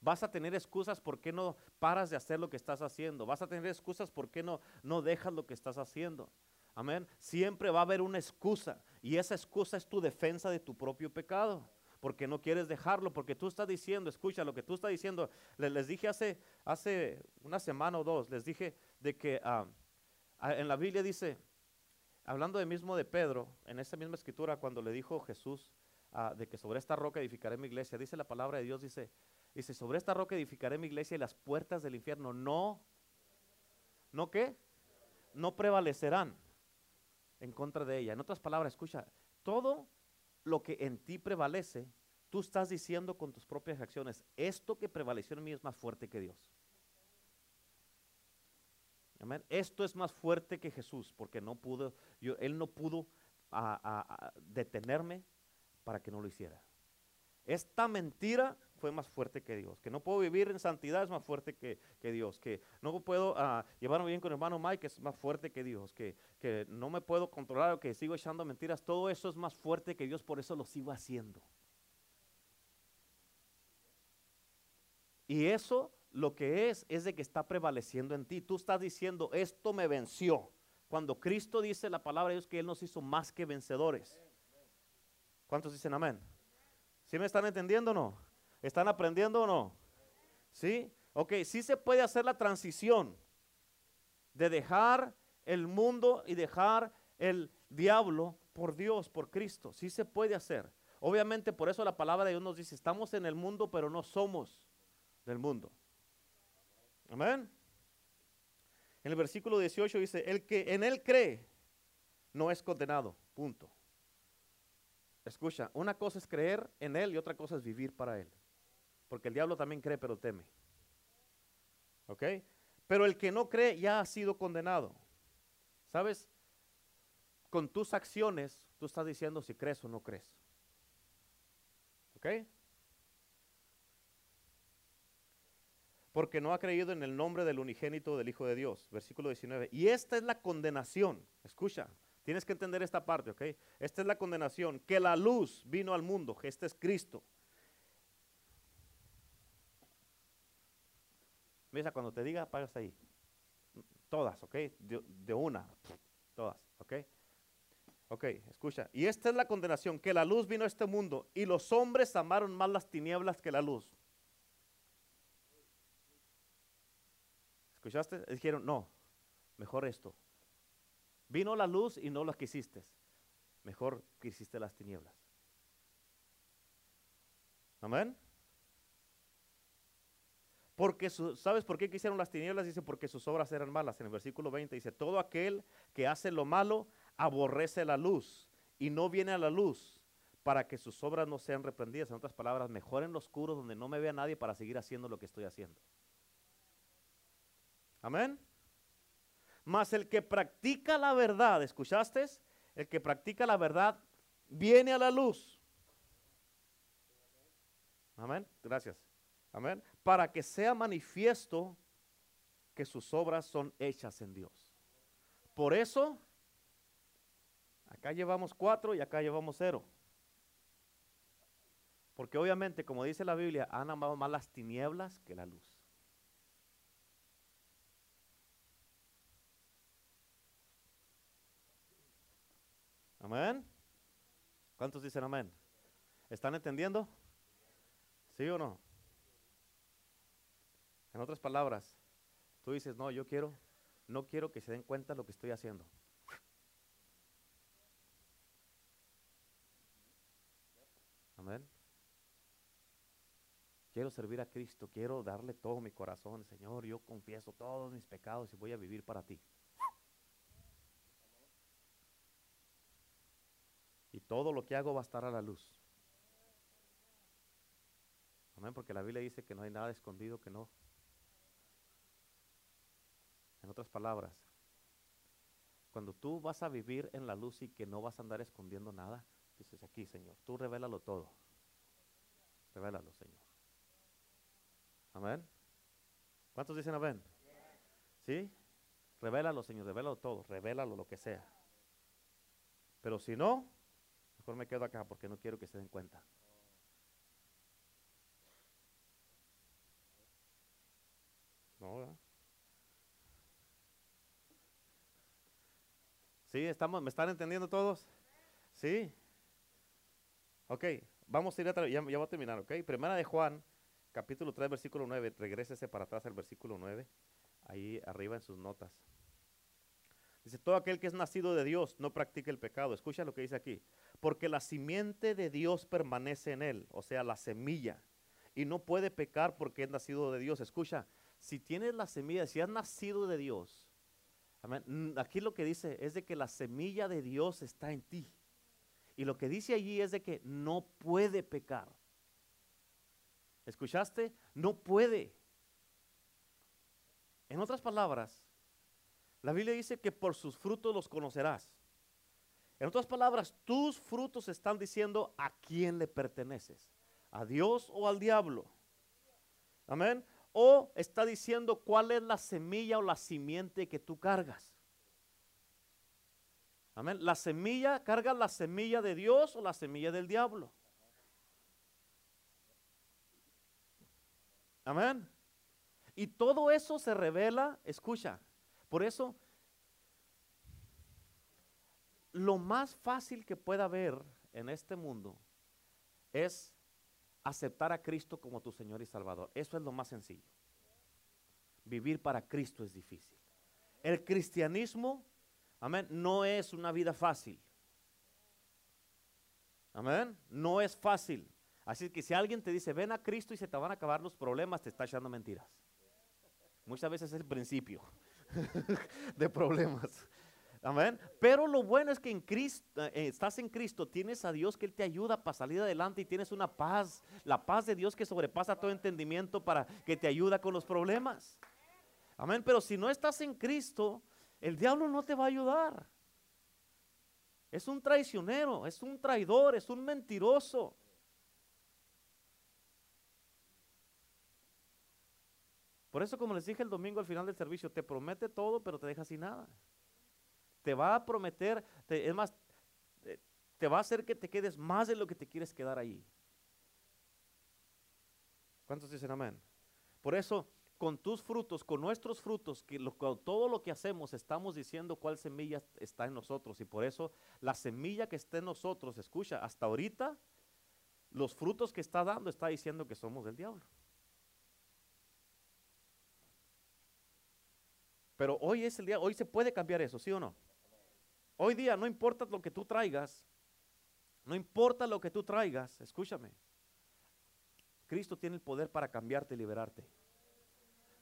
Vas a tener excusas por qué no paras de hacer lo que estás haciendo. Vas a tener excusas por qué no, no dejas lo que estás haciendo. Amén. Siempre va a haber una excusa y esa excusa es tu defensa de tu propio pecado porque no quieres dejarlo, porque tú estás diciendo, escucha lo que tú estás diciendo. Les, dije hace, hace una semana o dos, les dije de que ah, ah, en la Biblia dice, hablando de mismo de Pedro, en esa misma escritura, cuando le dijo Jesús ah, de que sobre esta roca edificaré mi iglesia, dice la palabra de Dios, dice, dice, sobre esta roca edificaré mi iglesia y las puertas del infierno no, ¿no qué? No prevalecerán en contra de ella. En otras palabras, escucha, todo lo que en ti prevalece, tú estás diciendo con tus propias acciones, esto que prevaleció en mí es más fuerte que Dios. Amén. Esto es más fuerte que Jesús, porque no pudo, yo, él no pudo detenerme para que no lo hiciera. Esta mentira fue más fuerte que Dios. Que no puedo vivir en santidad es más fuerte que, Dios. Que no puedo uh, llevarme bien con el hermano Mike es más fuerte que Dios. Que, que no me puedo controlar o que sigo echando mentiras. Todo eso es más fuerte que Dios, por eso lo sigo haciendo. Y eso lo que es es de que está prevaleciendo en ti. Tú estás diciendo, esto me venció. Cuando Cristo dice la palabra de Dios que Él nos hizo más que vencedores. ¿Cuántos dicen amén? ¿Sí me están entendiendo o no? ¿Están aprendiendo o no? ¿Sí? Ok, sí se puede hacer la transición de dejar el mundo y dejar el diablo por Dios, por Cristo. Sí se puede hacer. Obviamente por eso la palabra de Dios nos dice, estamos en el mundo, pero no somos del mundo. Amén. En el versículo 18 dice, el que en él cree no es condenado. Punto. Escucha, una cosa es creer en él y otra cosa es vivir para él. Porque el diablo también cree, pero teme. ¿Ok? Pero el que no cree ya ha sido condenado. ¿Sabes? Con tus acciones, tú estás diciendo si crees o no crees. ¿Ok? Porque no ha creído en el nombre del unigénito del Hijo de Dios. Versículo 19. Y esta es la condenación. Escucha, tienes que entender esta parte, ¿ok? Esta es la condenación. Que la luz vino al mundo. Este es Cristo Mira, cuando te diga, pagas ahí. Todas, ¿ok? De, una, todas, ¿ok? Ok, escucha. Y esta es la condenación, que la luz vino a este mundo y los hombres amaron más las tinieblas que la luz. ¿Escuchaste? Dijeron, no, mejor esto. Vino la luz y no la quisiste. Mejor quisiste las tinieblas. Amén. Porque ¿Sabes por qué quisieron las tinieblas? Dice, porque sus obras eran malas. En el versículo 20 dice, todo aquel que hace lo malo aborrece la luz y no viene a la luz para que sus obras no sean reprendidas. En otras palabras, mejor en lo oscuro donde no me vea nadie para seguir haciendo lo que estoy haciendo. Amén. Mas el que practica la verdad, ¿escuchaste? El que practica la verdad viene a la luz. Amén. Gracias. Amén para que sea manifiesto que sus obras son hechas en Dios. Por eso, acá llevamos cuatro y acá llevamos cero. Porque obviamente, como dice la Biblia, han amado más las tinieblas que la luz. Amén. ¿Cuántos dicen amén? ¿Están entendiendo? ¿Sí o no? En otras palabras, tú dices, no, yo quiero, no quiero que se den cuenta lo que estoy haciendo. Amén. Quiero servir a Cristo, quiero darle todo mi corazón. Señor, yo confieso todos mis pecados y voy a vivir para ti. Y todo lo que hago va a estar a la luz. Amén, porque la Biblia dice que no hay nada escondido que no. En otras palabras, cuando tú vas a vivir en la luz y que no vas a andar escondiendo nada, dices aquí, Señor, tú revélalo todo. Revélalo, Señor. Amén. ¿Cuántos dicen amén? ¿Sí? Revélalo, Señor, revélalo todo, revélalo lo que sea. Pero si no, mejor me quedo acá porque no quiero que se den cuenta. No, ¿verdad? ¿Sí? Estamos, ¿Me están entendiendo todos? ¿Sí? Ok, vamos a ir a, ya, voy a terminar, ok. Primera de Juan, capítulo 3, versículo 9, regrésese para atrás al versículo 9, ahí arriba en sus notas. Dice, todo aquel que es nacido de Dios no practica el pecado. Escucha lo que dice aquí. Porque la simiente de Dios permanece en él, o sea, la semilla. Y no puede pecar porque es nacido de Dios. Escucha, si tienes la semilla, si has nacido de Dios, aquí lo que dice es de que la semilla de Dios está en ti. Y lo que dice allí es de que no puede pecar. ¿Escuchaste? No puede. En otras palabras, la Biblia dice que por sus frutos los conocerás. En otras palabras, tus frutos están diciendo a quién le perteneces, a Dios o al diablo. Amén. O está diciendo cuál es la semilla o la simiente que tú cargas. Amén. La semilla, carga la semilla de Dios o la semilla del diablo. Amén. Y todo eso se revela, escucha, por eso lo más fácil que pueda haber en este mundo es aceptar a Cristo como tu Señor y Salvador. Eso es lo más sencillo. Vivir para Cristo es difícil. El cristianismo, amén, no es una vida fácil. Amén, no es fácil. Así que si alguien te dice, ven a Cristo y se te van a acabar los problemas, te está echando mentiras. Muchas veces es el principio de problemas. Amén. Pero lo bueno es que en Cristo, eh, estás en Cristo, tienes a Dios que Él te ayuda para salir adelante y tienes una paz, la paz de Dios que sobrepasa todo entendimiento para que te ayuda con los problemas. Amén. Pero si no estás en Cristo, el diablo no te va a ayudar. Es un traicionero, es un traidor, es un mentiroso. Por eso, como les dije el domingo al final del servicio, te promete todo, pero te deja sin nada. Te va a prometer, es más, te, va a hacer que te quedes más de lo que te quieres quedar ahí. ¿Cuántos dicen amén? Por eso, con tus frutos, con nuestros frutos, que todo lo que hacemos estamos diciendo cuál semilla está en nosotros. Y por eso la semilla que está en nosotros, escucha, hasta ahorita, los frutos que está dando está diciendo que somos del diablo. Pero hoy es el día, hoy se puede cambiar eso, ¿sí o no? Hoy día no importa lo que tú traigas, no importa lo que tú traigas, escúchame. Cristo tiene el poder para cambiarte y liberarte.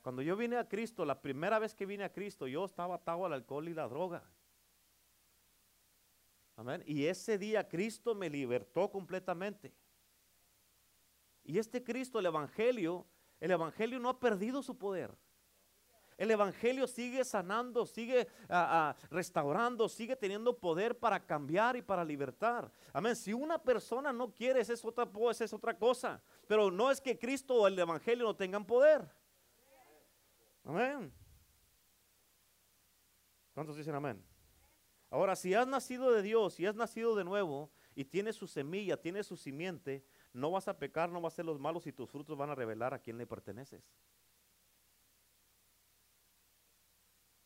Cuando yo vine a Cristo, la primera vez que vine a Cristo, yo estaba atado al alcohol y la droga. Amén. Y ese día Cristo me libertó completamente. Y este Cristo, el Evangelio, el Evangelio no ha perdido su poder. El Evangelio sigue sanando, sigue ah, ah, restaurando, sigue teniendo poder para cambiar y para libertar. Amén. Si una persona no quiere, esa es otra, esa es otra cosa. Pero no es que Cristo o el Evangelio no tengan poder. Amén. ¿Cuántos dicen amén? Ahora, si has nacido de Dios, si has nacido de nuevo y tienes su semilla, tienes su simiente, no vas a pecar, no vas a ser los malos y tus frutos van a revelar a quién le perteneces.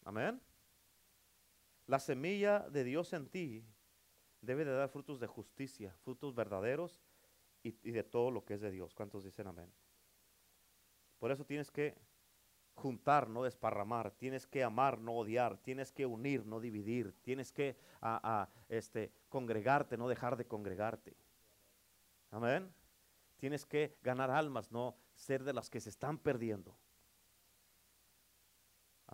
Amén. La semilla de Dios en ti debe de dar frutos de justicia, frutos verdaderos y, de todo lo que es de Dios. ¿Cuántos dicen amén? Por eso tienes que juntar, no desparramar, tienes que amar, no odiar, tienes que unir, no dividir, tienes que este, congregarte, no dejar de congregarte. Amén. Tienes que ganar almas, no ser de las que se están perdiendo.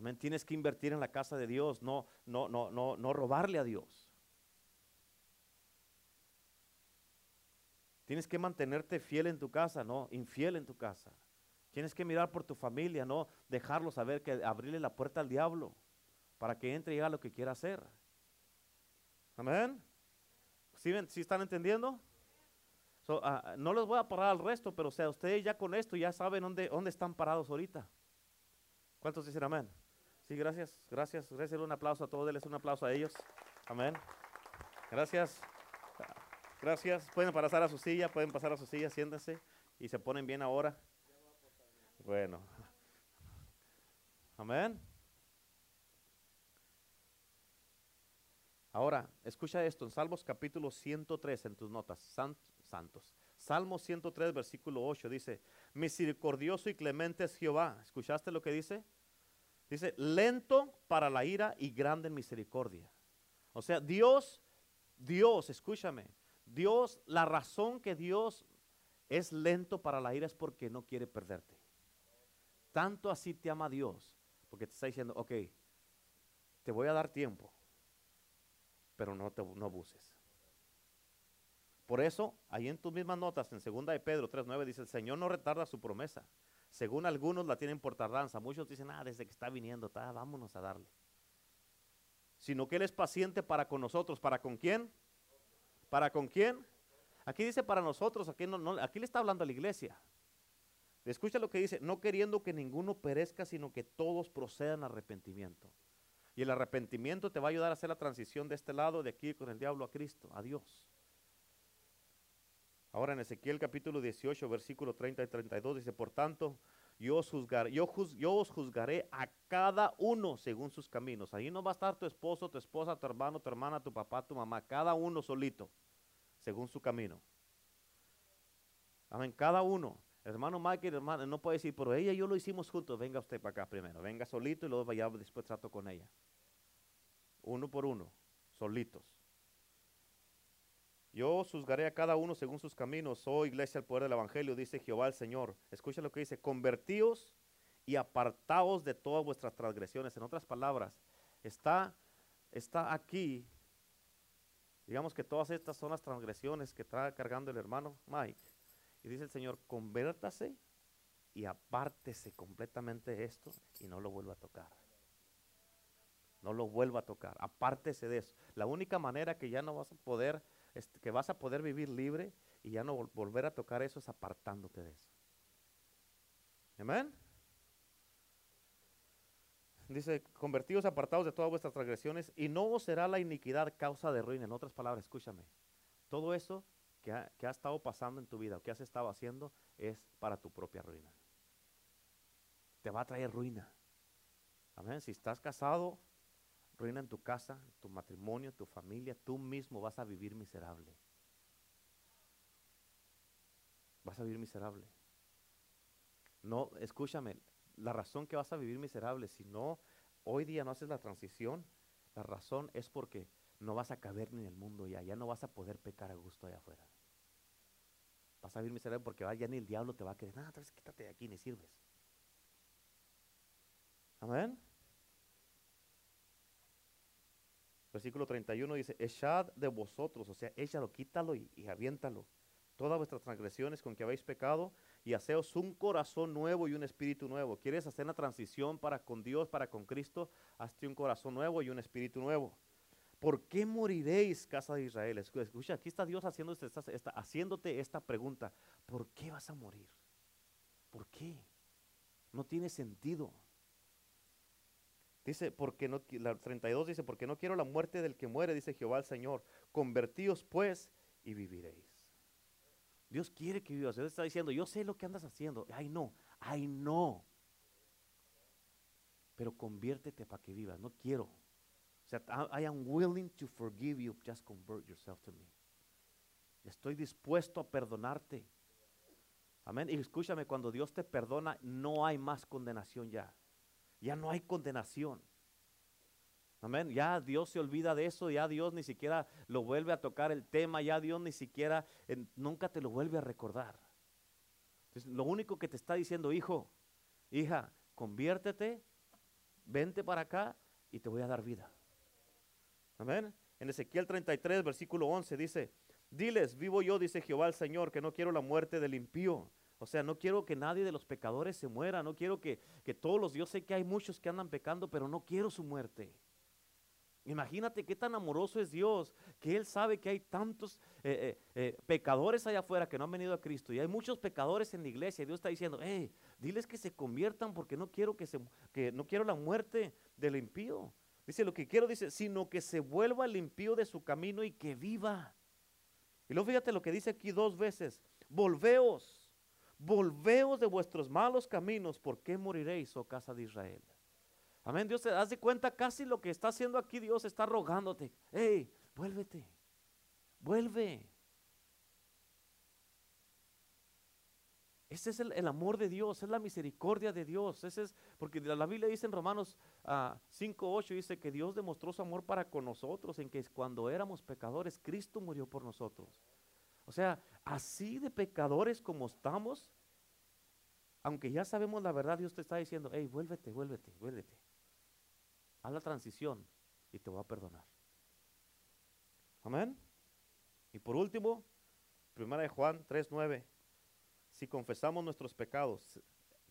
Amén. Tienes que invertir en la casa de Dios, no, no, no, no, no robarle a Dios. Tienes que mantenerte fiel en tu casa, no infiel en tu casa. Tienes que mirar por tu familia, no dejarlo saber que abrirle la puerta al diablo para que entre y haga lo que quiera hacer. Amén. ¿Sí, ¿Sí están entendiendo? Ah, no les voy a parar al resto, pero o sea, ustedes ya con esto ya saben dónde, dónde están parados ahorita. ¿Cuántos dicen amén? Sí, gracias, gracias. Gracias, un aplauso a todos, denles un aplauso a ellos. Amén. Gracias. Gracias. Pueden pasar a su silla, pueden pasar a su silla, siéntense y se ponen bien ahora. Bueno. Amén. Ahora, escucha esto en Salmos capítulo 103 en tus notas, santos. Salmo 103, versículo 8 dice, misericordioso y clemente es Jehová. ¿Escuchaste lo que dice? Dice, lento para la ira y grande en misericordia. O sea, Dios, Dios, escúchame, Dios, la razón que Dios es lento para la ira es porque no quiere perderte. Tanto así te ama Dios, porque te está diciendo, ok, te voy a dar tiempo, pero no, te, no abuses. Por eso, ahí en tus mismas notas, en 2 de Pedro 3.9, dice, el Señor no retarda su promesa. Según algunos la tienen por tardanza. Muchos dicen, ah, desde que está viniendo, está, vámonos a darle. Sino que Él es paciente para con nosotros. ¿Para con quién? ¿Para con quién? Aquí dice para nosotros, aquí, no, aquí le está hablando a la iglesia. Escucha lo que dice, no queriendo que ninguno perezca, sino que todos procedan a arrepentimiento. Y el arrepentimiento te va a ayudar a hacer la transición de este lado, de aquí con el diablo a Cristo, a Dios. Ahora en Ezequiel capítulo 18, versículo 30 y 32 dice, por tanto, yo os, juzgaré, yo, os juzgaré a cada uno según sus caminos. Ahí no va a estar tu esposo, tu esposa, tu hermano, tu hermana, tu papá, tu mamá, cada uno solito, según su camino. Amén, cada uno. Hermano Michael, hermano, no puede decir, pero ella y yo lo hicimos juntos. Venga usted para acá primero. Venga solito y luego vaya después trato con ella. Uno por uno, solitos. Yo juzgaré a cada uno según sus caminos. Oh iglesia, el poder del Evangelio, dice Jehová el Señor. Escucha lo que dice, convertíos y apartaos de todas vuestras transgresiones. En otras palabras, está, está aquí, digamos que todas estas son las transgresiones que está cargando el hermano Mike. Y dice el Señor, convértase y apártese completamente de esto y no lo vuelva a tocar. No lo vuelva a tocar, apártese de eso. La única manera que ya no vas a poder, este, que vas a poder vivir libre y ya no volver a tocar eso es apartándote de eso. Amén. Dice, convertidos apartados de todas vuestras transgresiones y no será la iniquidad causa de ruina. En otras palabras, escúchame. Todo eso que ha, estado pasando en tu vida o que has estado haciendo es para tu propia ruina. Te va a traer ruina. Amén. Si estás casado, ruina en tu casa, tu matrimonio, tu familia, tú mismo vas a vivir miserable. Vas a vivir miserable. No, escúchame, la razón que vas a vivir miserable, si no, hoy día no haces la transición, la razón es porque no vas a caber ni en el mundo ya, ya no vas a poder pecar a gusto allá afuera. Vas a vivir miserable porque ya ni el diablo te va a querer, nada, quítate de aquí, ni sirves. Amén. Versículo 31 dice, echad de vosotros, o sea, échalo, quítalo y, aviéntalo. Todas vuestras transgresiones con que habéis pecado y haceos un corazón nuevo y un espíritu nuevo. ¿Quieres hacer una transición para con Dios, para con Cristo? Hazte un corazón nuevo y un espíritu nuevo. ¿Por qué moriréis, casa de Israel? Escucha, aquí está Dios haciendo esta, haciéndote esta pregunta. ¿Por qué vas a morir? ¿Por qué? No tiene sentido. Dice, porque no, la 32 dice, porque no quiero la muerte del que muere, dice Jehová el Señor. Convertíos pues y viviréis. Dios quiere que vivas. Dios está diciendo, yo sé lo que andas haciendo. Ay, no, ay, no. Pero conviértete para que vivas. No quiero. sea, I, I am willing to forgive you, just convert yourself to me. Estoy dispuesto a perdonarte. Amén. Y escúchame, cuando Dios te perdona, no hay más condenación ya. Ya no hay condenación. Amén. Ya Dios se olvida de eso, ya Dios ni siquiera lo vuelve a tocar el tema, ya Dios ni siquiera, nunca te lo vuelve a recordar. Entonces, lo único que te está diciendo, hijo, hija, conviértete, vente para acá y te voy a dar vida. Amén. En Ezequiel 33, versículo 11 dice, diles, vivo yo, dice Jehová el Señor, que no quiero la muerte del impío. O sea, no quiero que nadie de los pecadores se muera, no quiero que, que todos los, yo sé que hay muchos que andan pecando, pero no quiero su muerte. Imagínate qué tan amoroso es Dios, que Él sabe que hay tantos eh, eh, eh, pecadores allá afuera que no han venido a Cristo y hay muchos pecadores en la iglesia. Y Dios está diciendo, hey, diles que se conviertan porque no quiero que se, que no quiero la muerte del impío. Dice lo que quiero, dice, sino que se vuelva el impío de su camino y que viva. Y luego fíjate lo que dice aquí dos veces, volveos, volveos de vuestros malos caminos, ¿por qué moriréis, oh casa de Israel? Amén, Dios, te das de cuenta casi lo que está haciendo aquí, Dios está rogándote. Hey, vuélvete, vuelve. Ese es el, amor de Dios, es la misericordia de Dios. Ese es, porque la Biblia dice en Romanos 5, uh, 8, dice que Dios demostró su amor para con nosotros, en que cuando éramos pecadores, Cristo murió por nosotros. O sea, así de pecadores como estamos, aunque ya sabemos la verdad, Dios te está diciendo, hey, vuélvete, vuélvete, vuélvete haz la transición y te voy a perdonar. Amén. Y por último, primera de Juan 3:9. Si confesamos nuestros pecados,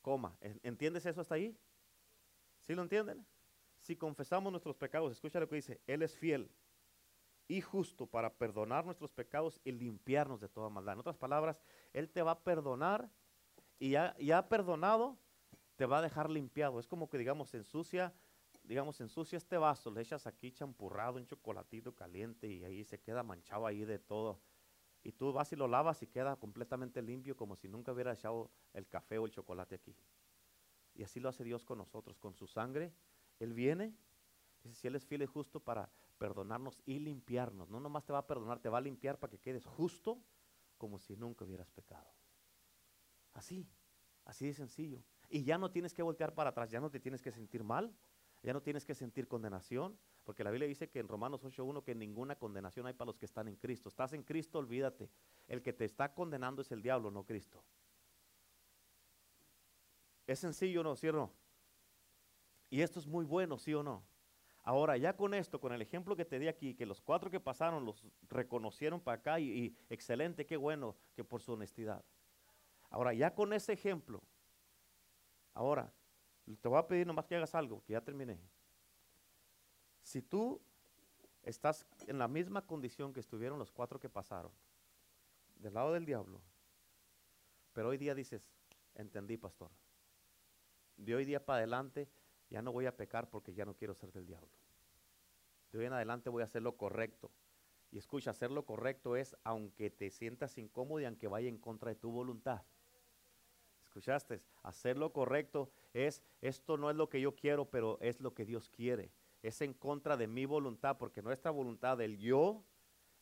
coma, ¿entiendes eso hasta ahí? ¿Sí lo entienden? Si confesamos nuestros pecados, escucha lo que dice, Él es fiel y justo para perdonar nuestros pecados y limpiarnos de toda maldad. En otras palabras, Él te va a perdonar y ya, ya perdonado, te va a dejar limpiado. Es como que, digamos, ensucia digamos, ensucia este vaso, le echas aquí champurrado, un chocolatito caliente y ahí se queda manchado ahí de todo. Y tú vas y lo lavas y queda completamente limpio como si nunca hubiera echado el café o el chocolate aquí. Y así lo hace Dios con nosotros, con su sangre. Él viene, dice, si Él es fiel y justo para perdonarnos y limpiarnos. No nomás te va a perdonar, te va a limpiar para que quedes justo como si nunca hubieras pecado. Así, así de sencillo. Y ya no tienes que voltear para atrás, ya no te tienes que sentir mal, ya no tienes que sentir condenación, porque la Biblia dice que en Romanos 8.1 que ninguna condenación hay para los que están en Cristo. Estás en Cristo, olvídate. El que te está condenando es el diablo, no Cristo. ¿Es sencillo no, sí o no? Y esto es muy bueno, sí o no. Ahora, ya con esto, con el ejemplo que te di aquí, que los cuatro que pasaron los reconocieron para acá y, excelente, qué bueno que por su honestidad. Ahora, ya con ese ejemplo, ahora, te voy a pedir nomás que hagas algo, que ya terminé. Si tú estás en la misma condición que estuvieron los cuatro que pasaron, del lado del diablo, pero hoy día dices, entendí, pastor. De hoy día para adelante ya no voy a pecar porque ya no quiero ser del diablo. De hoy en adelante voy a hacer lo correcto. Y escucha, hacer lo correcto es aunque te sientas incómodo y aunque vaya en contra de tu voluntad. ¿Escuchaste? Hacer lo correcto es, esto no es lo que yo quiero, pero es lo que Dios quiere. Es en contra de mi voluntad, porque nuestra voluntad del yo,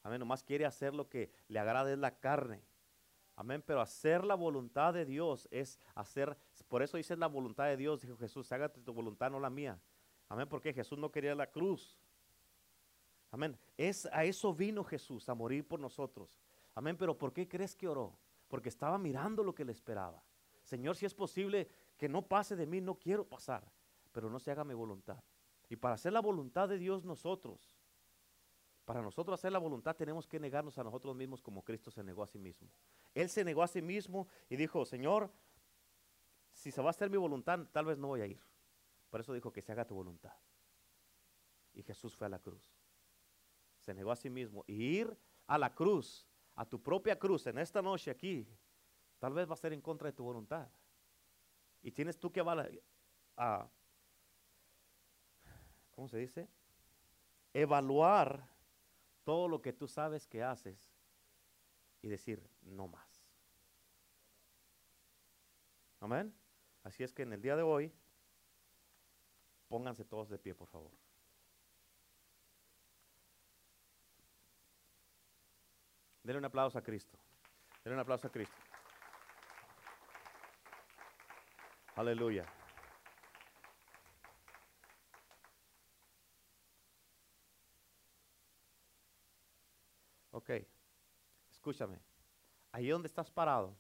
amén, nomás quiere hacer lo que le agrade la carne. Amén, pero hacer la voluntad de Dios es hacer, por eso dice la voluntad de Dios, dijo Jesús, hágate tu voluntad, no la mía. Amén, porque Jesús no quería la cruz. Amén, es, a eso vino Jesús, a morir por nosotros. Amén, pero ¿por qué crees que oró? Porque estaba mirando lo que le esperaba. Señor, si es posible que no pase de mí, no quiero pasar, pero no se haga mi voluntad. Y para hacer la voluntad de Dios nosotros, para nosotros hacer la voluntad tenemos que negarnos a nosotros mismos como Cristo se negó a sí mismo. Él se negó a sí mismo y dijo, Señor, si se va a hacer mi voluntad, tal vez no voy a ir. Por eso dijo que se haga tu voluntad. Y Jesús fue a la cruz. Se negó a sí mismo. Y ir a la cruz, a tu propia cruz, en esta noche aquí, Tal vez va a ser en contra de tu voluntad. Y tienes tú que. Evaluar todo lo que tú sabes que haces y decir, no más. Amén. Así es que en el día de hoy, pónganse todos de pie, por favor. Denle un aplauso a Cristo. Denle un aplauso a Cristo. Aleluya. Ok, escúchame. Ahí donde estás parado,